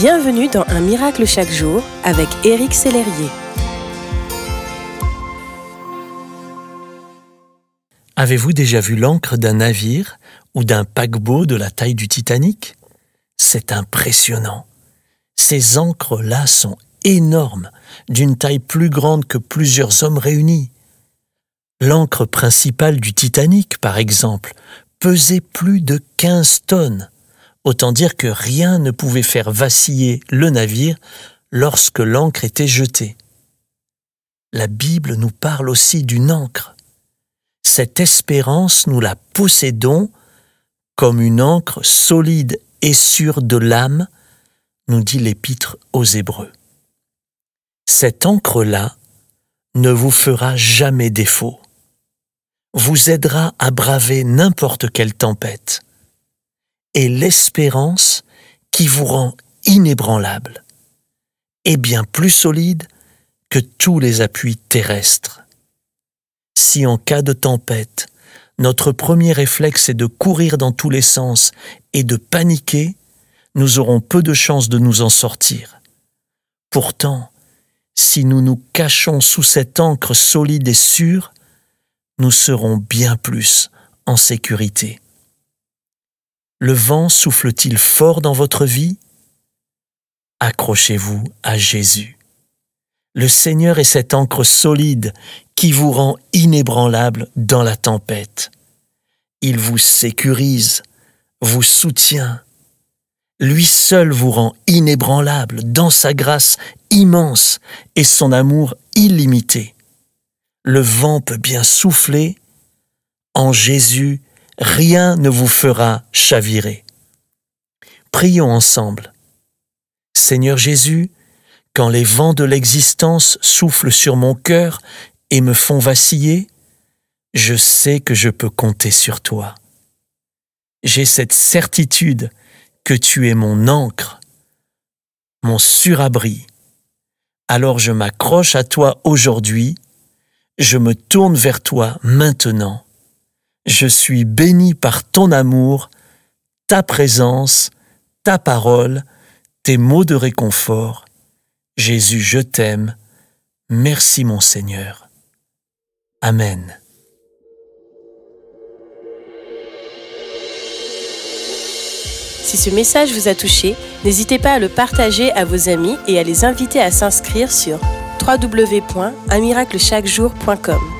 Bienvenue dans Un miracle chaque jour avec Éric Sellerier. Avez-vous déjà vu l'encre d'un navire ou d'un paquebot de la taille du Titanic? C'est impressionnant. Ces encres-là sont énormes, d'une taille plus grande que plusieurs hommes réunis. L'encre principale du Titanic, par exemple, pesait plus de 15 tonnes. Autant dire que rien ne pouvait faire vaciller le navire lorsque l'encre était jetée. La Bible nous parle aussi d'une encre. Cette espérance, nous la possédons comme une encre solide et sûre de l'âme, nous dit l'épître aux Hébreux. Cette encre-là ne vous fera jamais défaut vous aidera à braver n'importe quelle tempête, et l'espérance qui vous rend inébranlable est bien plus solide que tous les appuis terrestres. Si en cas de tempête, notre premier réflexe est de courir dans tous les sens et de paniquer, nous aurons peu de chances de nous en sortir. Pourtant, si nous nous cachons sous cette encre solide et sûre, nous serons bien plus en sécurité. Le vent souffle-t-il fort dans votre vie? Accrochez-vous à Jésus. Le Seigneur est cette encre solide qui vous rend inébranlable dans la tempête. Il vous sécurise, vous soutient. Lui seul vous rend inébranlable dans sa grâce immense et son amour illimité le vent peut bien souffler, en Jésus, rien ne vous fera chavirer. Prions ensemble. Seigneur Jésus, quand les vents de l'existence soufflent sur mon cœur et me font vaciller, je sais que je peux compter sur toi. J'ai cette certitude que tu es mon ancre, mon surabri. Alors je m'accroche à toi aujourd'hui je me tourne vers toi maintenant. Je suis béni par ton amour, ta présence, ta parole, tes mots de réconfort. Jésus, je t'aime. Merci mon Seigneur. Amen. Si ce message vous a touché, n'hésitez pas à le partager à vos amis et à les inviter à s'inscrire sur www.unmiraclechaquejour.com.